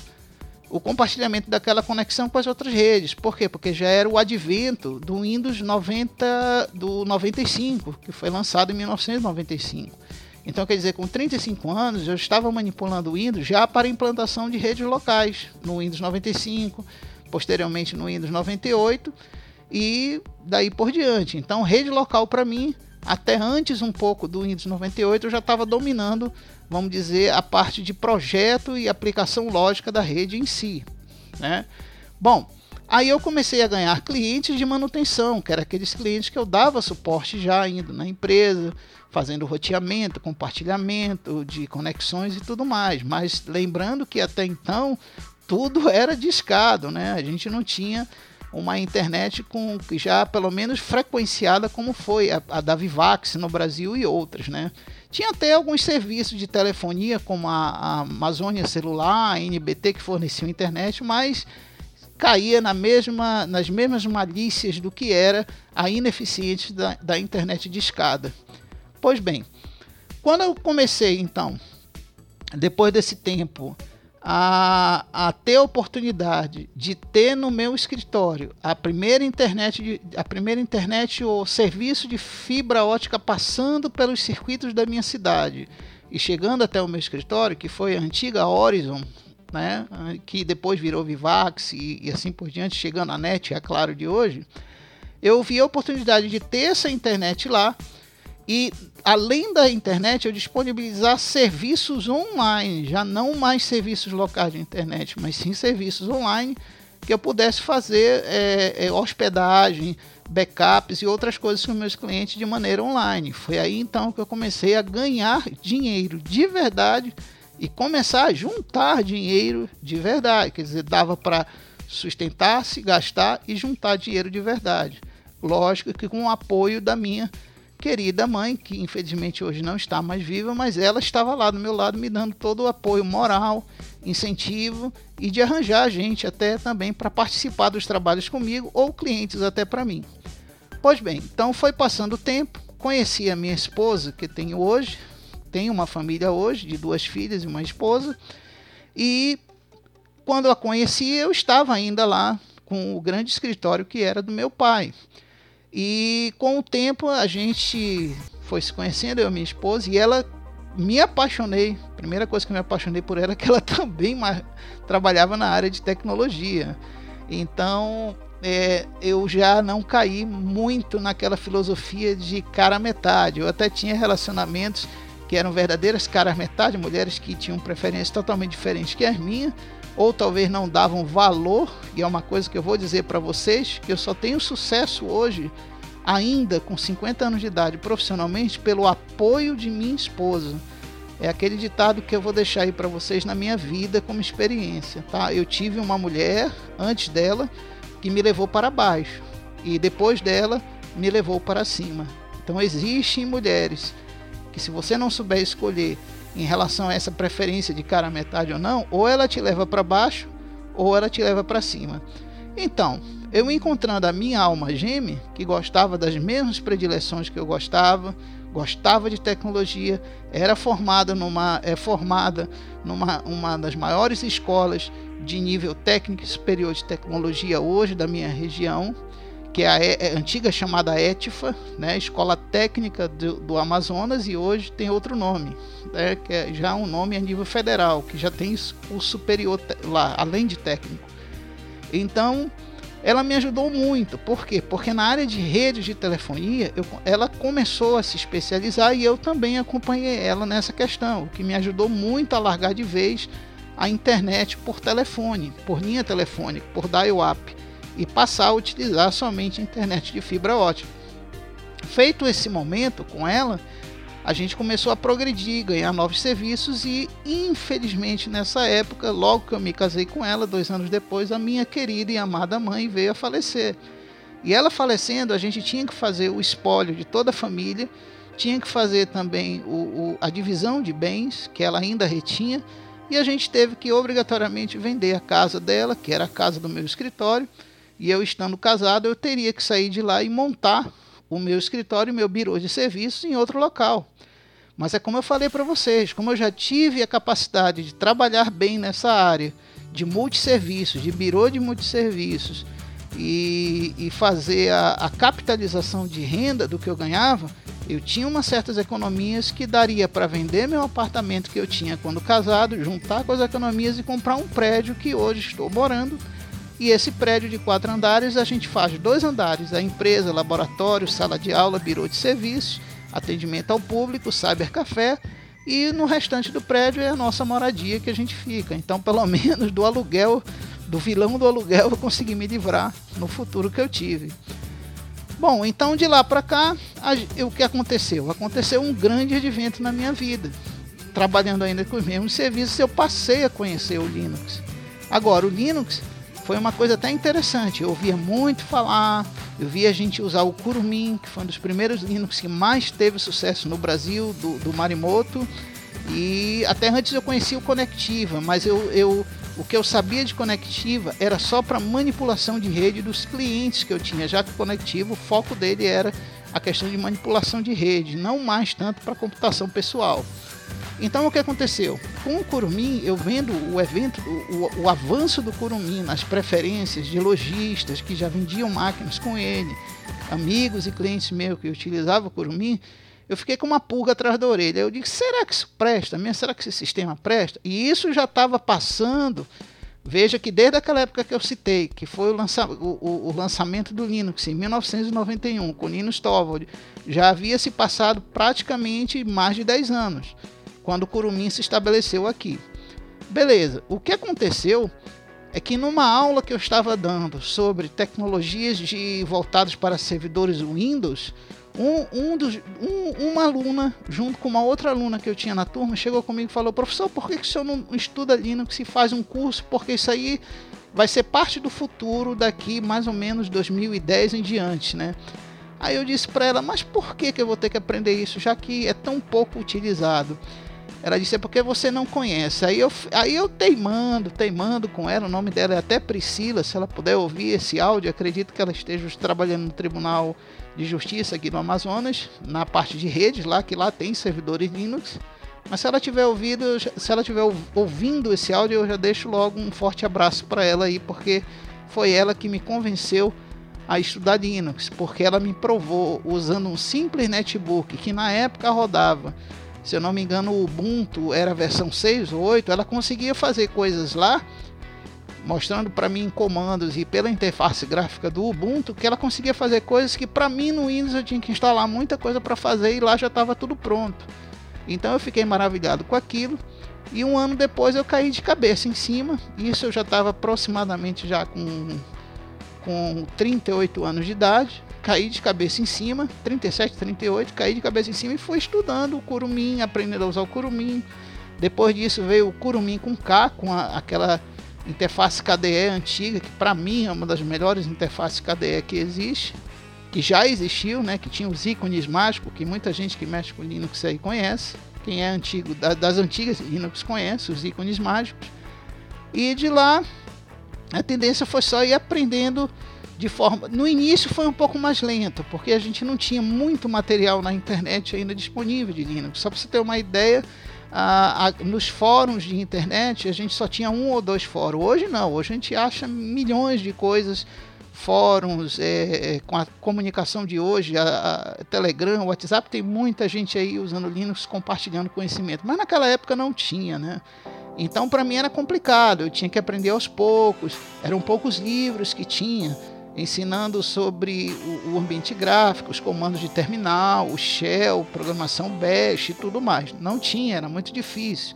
o compartilhamento daquela conexão com as outras redes. Por quê? Porque já era o advento do Windows 90 do 95, que foi lançado em 1995. Então, quer dizer, com 35 anos, eu estava manipulando o Windows já para implantação de redes locais no Windows 95, posteriormente no Windows 98 e daí por diante. Então, rede local para mim, até antes um pouco do Windows 98, eu já estava dominando vamos dizer, a parte de projeto e aplicação lógica da rede em si. Né? Bom, Aí eu comecei a ganhar clientes de manutenção, que eram aqueles clientes que eu dava suporte já indo na empresa, fazendo roteamento, compartilhamento de conexões e tudo mais. Mas lembrando que até então tudo era discado, né? A gente não tinha uma internet com já pelo menos frequenciada como foi a, a da Vivax no Brasil e outras, né? Tinha até alguns serviços de telefonia como a, a Amazônia Celular, a NBT que forneciam internet, mas caía na mesma, nas mesmas malícias do que era a ineficiência da, da internet de escada. Pois bem, quando eu comecei então, depois desse tempo, a, a ter a oportunidade de ter no meu escritório a primeira internet, de, a primeira internet ou serviço de fibra ótica passando pelos circuitos da minha cidade e chegando até o meu escritório, que foi a antiga Horizon, né, que depois virou Vivax e, e assim por diante, chegando à NET, é claro, de hoje, eu vi a oportunidade de ter essa internet lá e além da internet eu disponibilizar serviços online, já não mais serviços locais de internet, mas sim serviços online que eu pudesse fazer é, é, hospedagem, backups e outras coisas com meus clientes de maneira online. Foi aí então que eu comecei a ganhar dinheiro de verdade e começar a juntar dinheiro de verdade, quer dizer, dava para sustentar-se, gastar e juntar dinheiro de verdade. Lógico que com o apoio da minha querida mãe, que infelizmente hoje não está mais viva, mas ela estava lá do meu lado me dando todo o apoio moral, incentivo e de arranjar a gente até também para participar dos trabalhos comigo ou clientes até para mim. Pois bem, então foi passando o tempo, conheci a minha esposa que tenho hoje, tenho uma família hoje de duas filhas e uma esposa e quando a conheci eu estava ainda lá com o grande escritório que era do meu pai. E com o tempo a gente foi se conhecendo, eu e minha esposa, e ela me apaixonei. A primeira coisa que eu me apaixonei por ela é que ela (laughs) também trabalhava na área de tecnologia. Então é, eu já não caí muito naquela filosofia de cara metade. Eu até tinha relacionamentos que eram verdadeiras caras metade, mulheres que tinham preferências totalmente diferentes que as minhas, ou talvez não davam valor, e é uma coisa que eu vou dizer para vocês, que eu só tenho sucesso hoje, ainda com 50 anos de idade, profissionalmente, pelo apoio de minha esposa. É aquele ditado que eu vou deixar aí para vocês na minha vida como experiência, tá? Eu tive uma mulher antes dela que me levou para baixo e depois dela me levou para cima. Então existem mulheres que se você não souber escolher em relação a essa preferência de cara metade ou não, ou ela te leva para baixo ou ela te leva para cima. Então, eu encontrando a minha alma gêmea, que gostava das mesmas predileções que eu gostava, gostava de tecnologia, era formada numa é formada numa uma das maiores escolas de nível técnico superior de tecnologia hoje da minha região, que é a, é antiga chamada ETFA, né, Escola Técnica do, do, Amazonas, e hoje tem outro nome, né, que é já um nome a nível federal, que já tem o superior lá, além de técnico. Então, ela me ajudou muito. Por quê? Porque na área de redes de telefonia, eu, ela começou a se especializar e eu também acompanhei ela nessa questão, o que me ajudou muito a largar de vez a internet por telefone, por linha telefônica, por dial-up e passar a utilizar somente internet de fibra ótica. Feito esse momento com ela, a gente começou a progredir, ganhar novos serviços e, infelizmente, nessa época, logo que eu me casei com ela, dois anos depois, a minha querida e amada mãe veio a falecer. E ela falecendo, a gente tinha que fazer o espólio de toda a família, tinha que fazer também o, o, a divisão de bens que ela ainda retinha, e a gente teve que obrigatoriamente vender a casa dela, que era a casa do meu escritório, e eu estando casado, eu teria que sair de lá e montar o meu escritório e meu birô de serviços em outro local. Mas é como eu falei para vocês, como eu já tive a capacidade de trabalhar bem nessa área de multisserviços, de birô de multisserviços e, e fazer a, a capitalização de renda do que eu ganhava, eu tinha umas certas economias que daria para vender meu apartamento que eu tinha quando casado, juntar com as economias e comprar um prédio que hoje estou morando e esse prédio de quatro andares a gente faz dois andares: a empresa, laboratório, sala de aula, birô de serviços, atendimento ao público, cybercafé. E no restante do prédio é a nossa moradia que a gente fica. Então, pelo (laughs) menos do aluguel do vilão do aluguel eu consegui me livrar no futuro que eu tive. Bom, então de lá para cá, o que aconteceu? Aconteceu um grande advento na minha vida. Trabalhando ainda com os mesmos serviços, eu passei a conhecer o Linux. Agora, o Linux foi uma coisa até interessante. Eu ouvia muito falar, eu via a gente usar o Kurumin, que foi um dos primeiros Linux que mais teve sucesso no Brasil, do, do Marimoto. E até antes eu conhecia o Conectiva, mas eu, eu o que eu sabia de conectiva era só para manipulação de rede dos clientes que eu tinha, já que o conectivo, o foco dele era a questão de manipulação de rede, não mais tanto para computação pessoal. Então o que aconteceu? Com o Curumim, eu vendo o evento, o, o, avanço do Curumim nas preferências de lojistas que já vendiam máquinas com ele, amigos e clientes meus que utilizavam o Curumim, eu fiquei com uma pulga atrás da orelha. Eu disse: será que isso presta mesmo? Será que esse sistema presta? E isso já estava passando. Veja que desde aquela época que eu citei, que foi o, lança o, o, lançamento do Linux em 1991, com Linus Torvald, já havia se passado praticamente mais de 10 anos, quando o Kurumin se estabeleceu aqui. Beleza, o que aconteceu é que numa aula que eu estava dando sobre tecnologias de, voltadas para servidores Windows, um, um dos, um, uma aluna, junto com uma outra aluna que eu tinha na turma, chegou comigo e falou: Professor, por que, que o senhor não estuda Linux e faz um curso? Porque isso aí vai ser parte do futuro daqui mais ou menos 2010 em diante, né? Aí eu disse para ela: Mas por que, que eu vou ter que aprender isso, já que é tão pouco utilizado? Ela disse: É porque você não conhece. Aí eu, aí eu teimando, teimando com ela. O nome dela é até Priscila. Se ela puder ouvir esse áudio, acredito que ela esteja trabalhando no Tribunal de Justiça aqui no Amazonas, na parte de redes, lá que lá tem servidores Linux. Mas se ela tiver ouvido, se ela tiver ouvindo esse áudio, eu já deixo logo um forte abraço para ela aí, porque foi ela que me convenceu a estudar Linux, porque ela me provou usando um simples netbook que na época rodava, se eu não me engano, o Ubuntu era versão 6 ou 8, ela conseguia fazer coisas lá mostrando para mim comandos e pela interface gráfica do Ubuntu que ela conseguia fazer coisas que para mim no Windows eu tinha que instalar muita coisa para fazer e lá já estava tudo pronto. Então eu fiquei maravilhado com aquilo e um ano depois eu caí de cabeça em cima. Isso eu já estava aproximadamente já com com 38 anos de idade. Caí de cabeça em cima, 37, 38, caí de cabeça em cima e fui estudando o Kurumin, aprendendo a usar o Kurumin. Depois disso veio o Kurumin com K, com a, aquela interface KDE antiga, que para mim é uma das melhores interfaces KDE que existe, que já existiu, né, que tinha os ícones mágicos, que muita gente que mexe com Linux aí conhece. Quem é antigo das antigas Linux conhece os ícones mágicos. E de lá a tendência foi só ir aprendendo de forma. No início foi um pouco mais lento, porque a gente não tinha muito material na internet ainda disponível de Linux. Só para você ter uma ideia, a, a, nos fóruns de internet a gente só tinha um ou dois fóruns. Hoje não, hoje a gente acha milhões de coisas, fóruns, é, é, com a comunicação de hoje, a, a, Telegram, WhatsApp, tem muita gente aí usando Linux compartilhando conhecimento, mas naquela época não tinha, né? Então para mim era complicado, eu tinha que aprender aos poucos, eram poucos livros que tinha ensinando sobre o, ambiente gráfico, os comandos de terminal, o shell, programação bash e tudo mais. Não tinha, era muito difícil.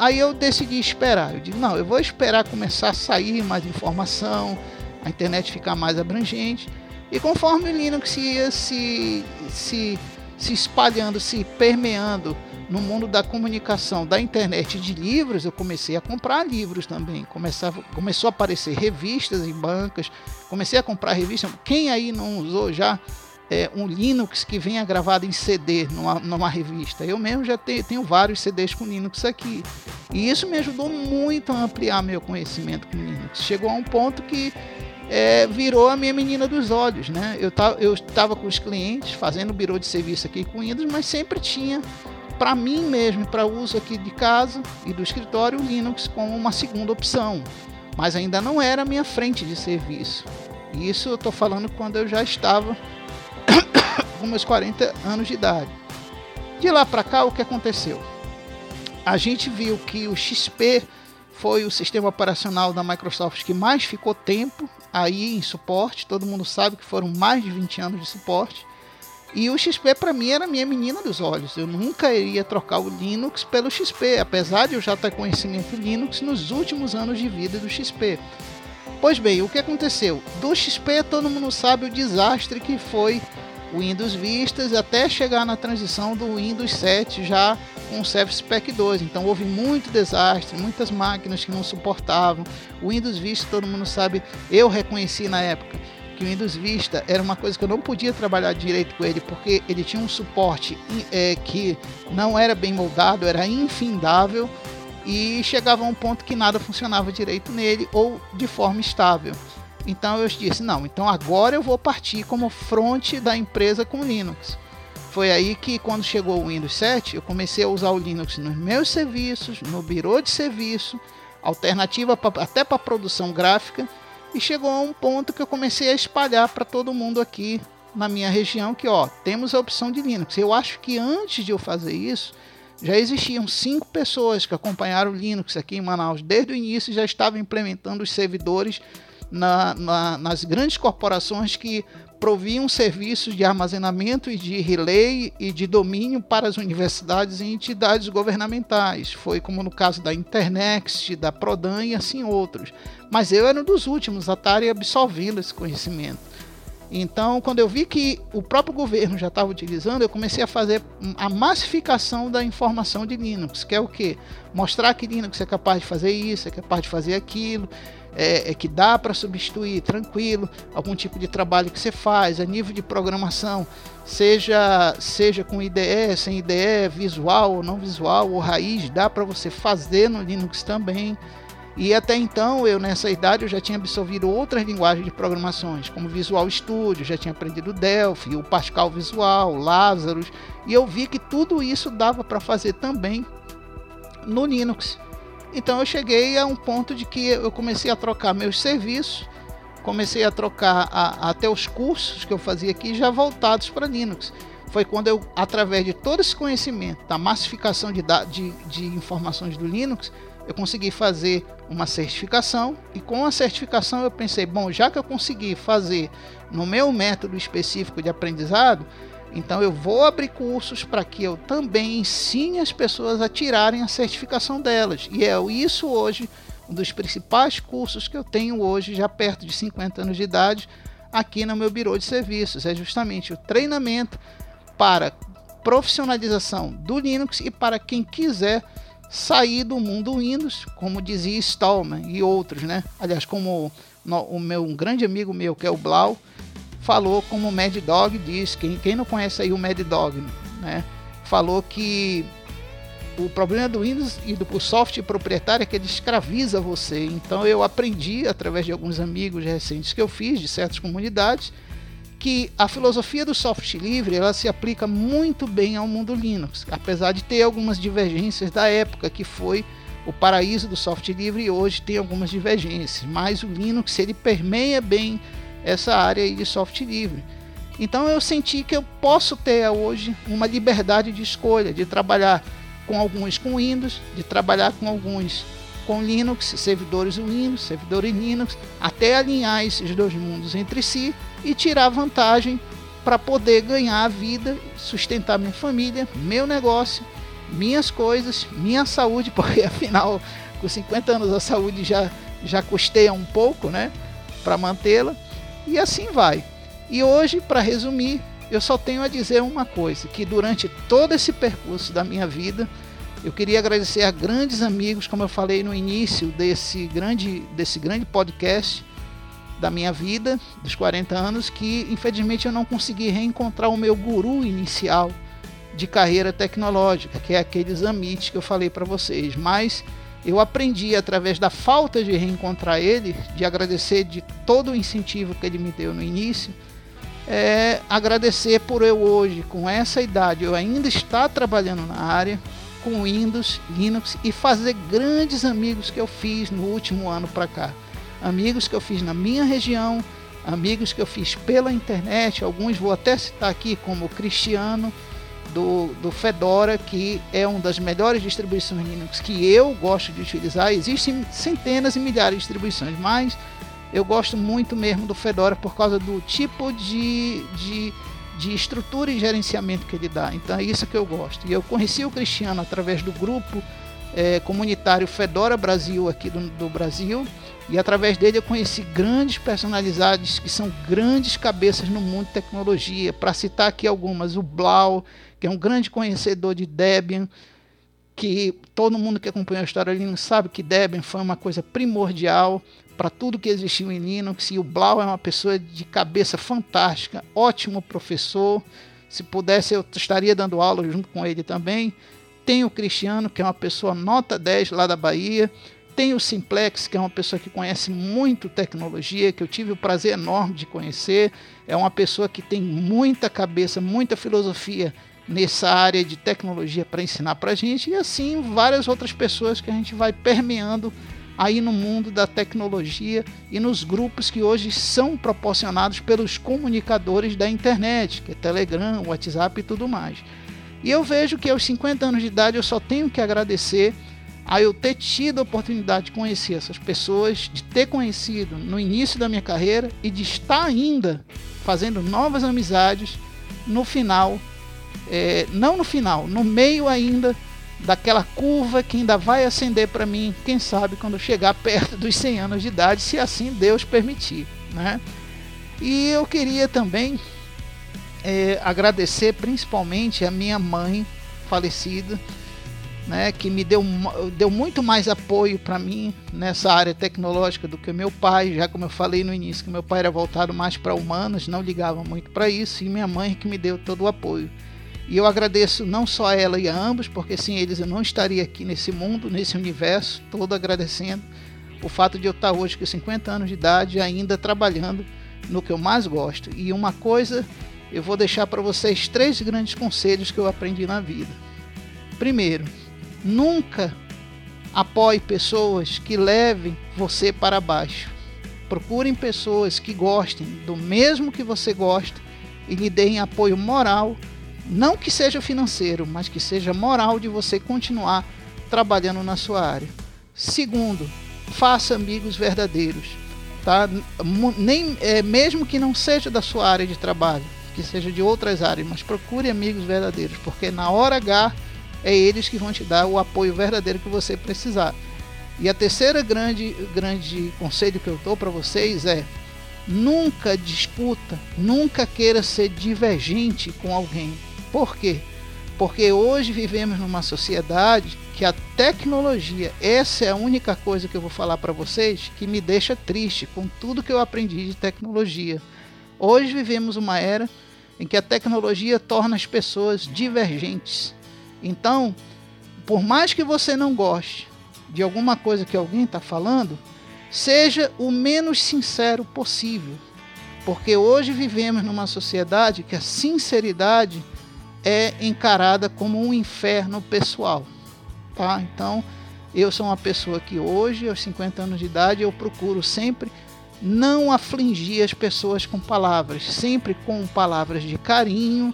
Aí eu decidi esperar. Eu disse, não, eu vou esperar começar a sair mais informação, a internet ficar mais abrangente. E conforme o Linux ia se, se, se espalhando, se permeando no mundo da comunicação, da internet de livros, eu comecei a comprar livros também. Começava, começou a aparecer revistas em bancas, comecei a comprar revistas. Quem aí não usou já é, um Linux que venha gravado em CD numa, numa revista? Eu mesmo já tenho, tenho, vários CDs com Linux aqui. E isso me ajudou muito a ampliar meu conhecimento com Linux. Chegou a um ponto que é, virou a minha menina dos olhos, né? Eu estava com os clientes fazendo birô de serviço aqui com Windows, mas sempre tinha para mim mesmo, para uso aqui de casa e do escritório, o Linux como uma segunda opção, mas ainda não era a minha frente de serviço. Isso eu estou falando quando eu já estava (coughs) com meus 40 anos de idade. De lá para cá, o que aconteceu? A gente viu que o XP foi o sistema operacional da Microsoft que mais ficou tempo aí em suporte. Todo mundo sabe que foram mais de 20 anos de suporte. E o XP para mim era minha menina dos olhos. Eu nunca iria trocar o Linux pelo XP, apesar de eu já ter conhecimento Linux nos últimos anos de vida do XP. Pois bem, o que aconteceu? Do XP todo mundo sabe o desastre que foi o Windows Vista até chegar na transição do Windows 7 já com o Service Pack 2. Então houve muito desastre, muitas máquinas que não suportavam. O Windows Vista todo mundo sabe, eu reconheci na época que o Windows Vista era uma coisa que eu não podia trabalhar direito com ele, porque ele tinha um suporte é, que não era bem moldado, era infindável e chegava a um ponto que nada funcionava direito nele ou de forma estável. Então eu disse: não, então agora eu vou partir como front da empresa com Linux. Foi aí que, quando chegou o Windows 7, eu comecei a usar o Linux nos meus serviços, no birô de serviço, alternativa pra, até para produção gráfica e chegou a um ponto que eu comecei a espalhar para todo mundo aqui na minha região que ó, temos a opção de Linux. Eu acho que antes de eu fazer isso, já existiam cinco pessoas que acompanharam o Linux aqui em Manaus desde o início já estavam implementando os servidores na, na, nas grandes corporações que proviam serviços de armazenamento e de relay e de domínio para as universidades e entidades governamentais. Foi como no caso da Internext, da Prodan e assim outros. Mas eu era um dos últimos a estarem absorvendo esse conhecimento. Então, quando eu vi que o próprio governo já estava utilizando, eu comecei a fazer a massificação da informação de Linux, que é o que? Mostrar que Linux é capaz de fazer isso, é capaz de fazer aquilo, é, é que dá para substituir tranquilo algum tipo de trabalho que você faz a nível de programação, seja seja com IDE, sem IDE, visual ou não visual, ou raiz, dá para você fazer no Linux também. E até então, eu nessa idade, eu já tinha absorvido outras linguagens de programações, como Visual Studio, já tinha aprendido Delphi, o Pascal Visual, Lazarus, e eu vi que tudo isso dava para fazer também no Linux. Então eu cheguei a um ponto de que eu comecei a trocar meus serviços, comecei a trocar a, até os cursos que eu fazia aqui já voltados para Linux. Foi quando eu, através de todo esse conhecimento da massificação de, de, de informações do Linux, eu consegui fazer uma certificação e com a certificação eu pensei, bom, já que eu consegui fazer no meu método específico de aprendizado, então eu vou abrir cursos para que eu também ensine as pessoas a tirarem a certificação delas. E é isso hoje um dos principais cursos que eu tenho hoje, já perto de 50 anos de idade, aqui no meu birô de serviços. É justamente o treinamento para profissionalização do Linux e para quem quiser sair do mundo Windows, como dizia Stallman e outros, né? Aliás, como o meu um grande amigo meu que é o Blau, falou como o Mad Dog diz, quem, quem não conhece aí o Mad Dog, né? Falou que o problema do Windows e do software proprietário é que ele escraviza você. Então eu aprendi através de alguns amigos recentes que eu fiz de certas comunidades que a filosofia do software livre ela se aplica muito bem ao mundo Linux, apesar de ter algumas divergências da época que foi o paraíso do software livre e hoje tem algumas divergências, mas o Linux ele permeia bem essa área de software livre. Então eu senti que eu posso ter hoje uma liberdade de escolha, de trabalhar com alguns com Windows, de trabalhar com alguns com Linux, servidores Windows, servidores Linux, até alinhar esses dois mundos entre si e tirar vantagem para poder ganhar a vida, sustentar minha família, meu negócio, minhas coisas, minha saúde, (laughs) porque afinal com 50 anos a saúde já já custeia um pouco, né, para mantê-la. E assim vai. E hoje, para resumir, eu só tenho a dizer uma coisa: que durante todo esse percurso da minha vida, eu queria agradecer a grandes amigos, como eu falei no início desse grande, desse grande podcast da minha vida, dos 40 anos, que infelizmente eu não consegui reencontrar o meu guru inicial de carreira tecnológica, que é aquele Zamit que eu falei para vocês. Mas eu aprendi através da falta de reencontrar ele, de agradecer de todo o incentivo que ele me deu no início, é, agradecer por eu hoje, com essa idade, eu ainda estar trabalhando na área, com Windows, Linux e fazer grandes amigos que eu fiz no último ano para cá. Amigos que eu fiz na minha região, amigos que eu fiz pela internet, alguns vou até citar aqui, como Cristiano, do, do Fedora, que é uma das melhores distribuições Linux que eu gosto de utilizar. Existem centenas e milhares de distribuições, mas eu gosto muito mesmo do Fedora por causa do tipo de, de de estrutura e gerenciamento que ele dá. Então é isso que eu gosto. E eu conheci o Cristiano através do grupo é, comunitário Fedora Brasil aqui do, do, Brasil e através dele eu conheci grandes personalidades que são grandes cabeças no mundo de tecnologia. Para citar aqui algumas, o Blau, que é um grande conhecedor de Debian, que todo mundo que acompanha a história Linux sabe que Debian foi uma coisa primordial para tudo que existiu em Linux e o Blau é uma pessoa de cabeça fantástica, ótimo professor. Se pudesse eu estaria dando aula junto com ele também. Tem o Cristiano, que é uma pessoa nota 10 lá da Bahia. Tem o Simplex, que é uma pessoa que conhece muito tecnologia, que eu tive o prazer enorme de conhecer. É uma pessoa que tem muita cabeça, muita filosofia nessa área de tecnologia para ensinar para a gente. E assim várias outras pessoas que a gente vai permeando aí no mundo da tecnologia e nos grupos que hoje são proporcionados pelos comunicadores da internet, que é Telegram, WhatsApp e tudo mais. E eu vejo que aos 50 anos de idade eu só tenho que agradecer a eu ter tido a oportunidade de conhecer essas pessoas, de ter conhecido no início da minha carreira e de estar ainda fazendo novas amizades no final, é, não no final, no meio ainda daquela curva que ainda vai acender para mim, quem sabe quando chegar perto dos 100 anos de idade, se assim Deus permitir, né? E eu queria também é, agradecer principalmente a minha mãe falecida, né, que me deu, deu muito mais apoio para mim nessa área tecnológica do que meu pai, já como eu falei no início, que meu pai era voltado mais para humanas, não ligava muito para isso, e minha mãe que me deu todo o apoio. E eu agradeço não só a ela e a ambos, porque sem eles eu não estaria aqui nesse mundo, nesse universo, todo agradecendo o fato de eu estar hoje com 50 anos de idade ainda trabalhando no que eu mais gosto. E uma coisa eu vou deixar para vocês três grandes conselhos que eu aprendi na vida. Primeiro, nunca apoie pessoas que levem você para baixo. Procurem pessoas que gostem do mesmo que você gosta e lhe deem apoio moral, não que seja financeiro, mas que seja moral de você continuar trabalhando na sua área. Segundo, faça amigos verdadeiros, tá? Nem é, mesmo que não seja da sua área de trabalho que seja de outras áreas, mas procure amigos verdadeiros, porque na hora H é eles que vão te dar o apoio verdadeiro que você precisar. E a terceira grande, grande conselho que eu dou para vocês é nunca disputa, nunca queira ser divergente com alguém. Por quê? Porque hoje vivemos numa sociedade que a tecnologia, essa é a única coisa que eu vou falar para vocês que me deixa triste com tudo que eu aprendi de tecnologia. Hoje vivemos uma era em que a tecnologia torna as pessoas divergentes. Então, por mais que você não goste de alguma coisa que alguém está falando, seja o menos sincero possível. Porque hoje vivemos numa sociedade que a sinceridade é encarada como um inferno pessoal. Tá? Então, eu sou uma pessoa que hoje, aos 50 anos de idade, eu procuro sempre não afligir as pessoas com palavras, sempre com palavras de carinho,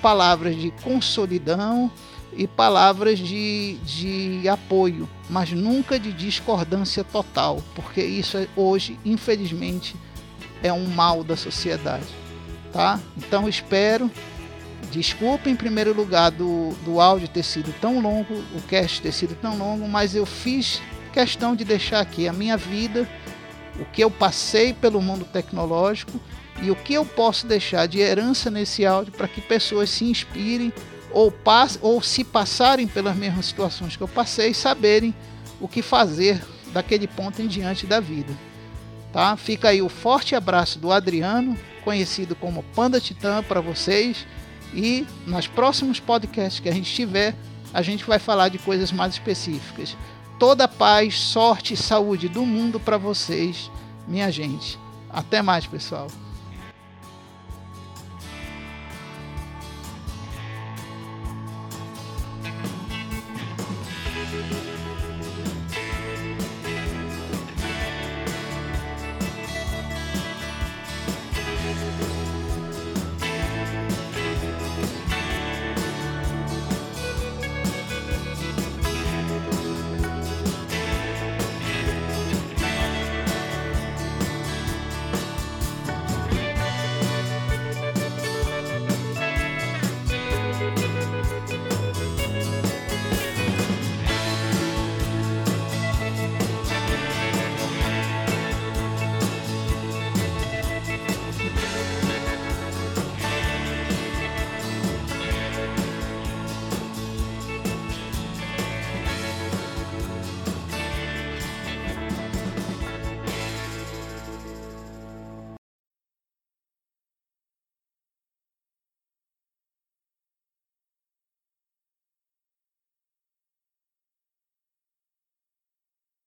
palavras de consolidão e palavras de, de apoio, mas nunca de discordância total, porque isso é, hoje, infelizmente, é um mal da sociedade. Tá? Então espero. Desculpa em primeiro lugar do, do áudio ter sido tão longo, o cast ter sido tão longo, mas eu fiz questão de deixar aqui a minha vida o que eu passei pelo mundo tecnológico e o que eu posso deixar de herança nesse áudio para que pessoas se inspirem ou, pass ou se passarem pelas mesmas situações que eu passei, saberem o que fazer daquele ponto em diante da vida. Tá? Fica aí o forte abraço do Adriano, conhecido como Panda Titã, para vocês. E nos próximos podcasts que a gente tiver, a gente vai falar de coisas mais específicas toda paz, sorte e saúde do mundo para vocês, minha gente. Até mais, pessoal.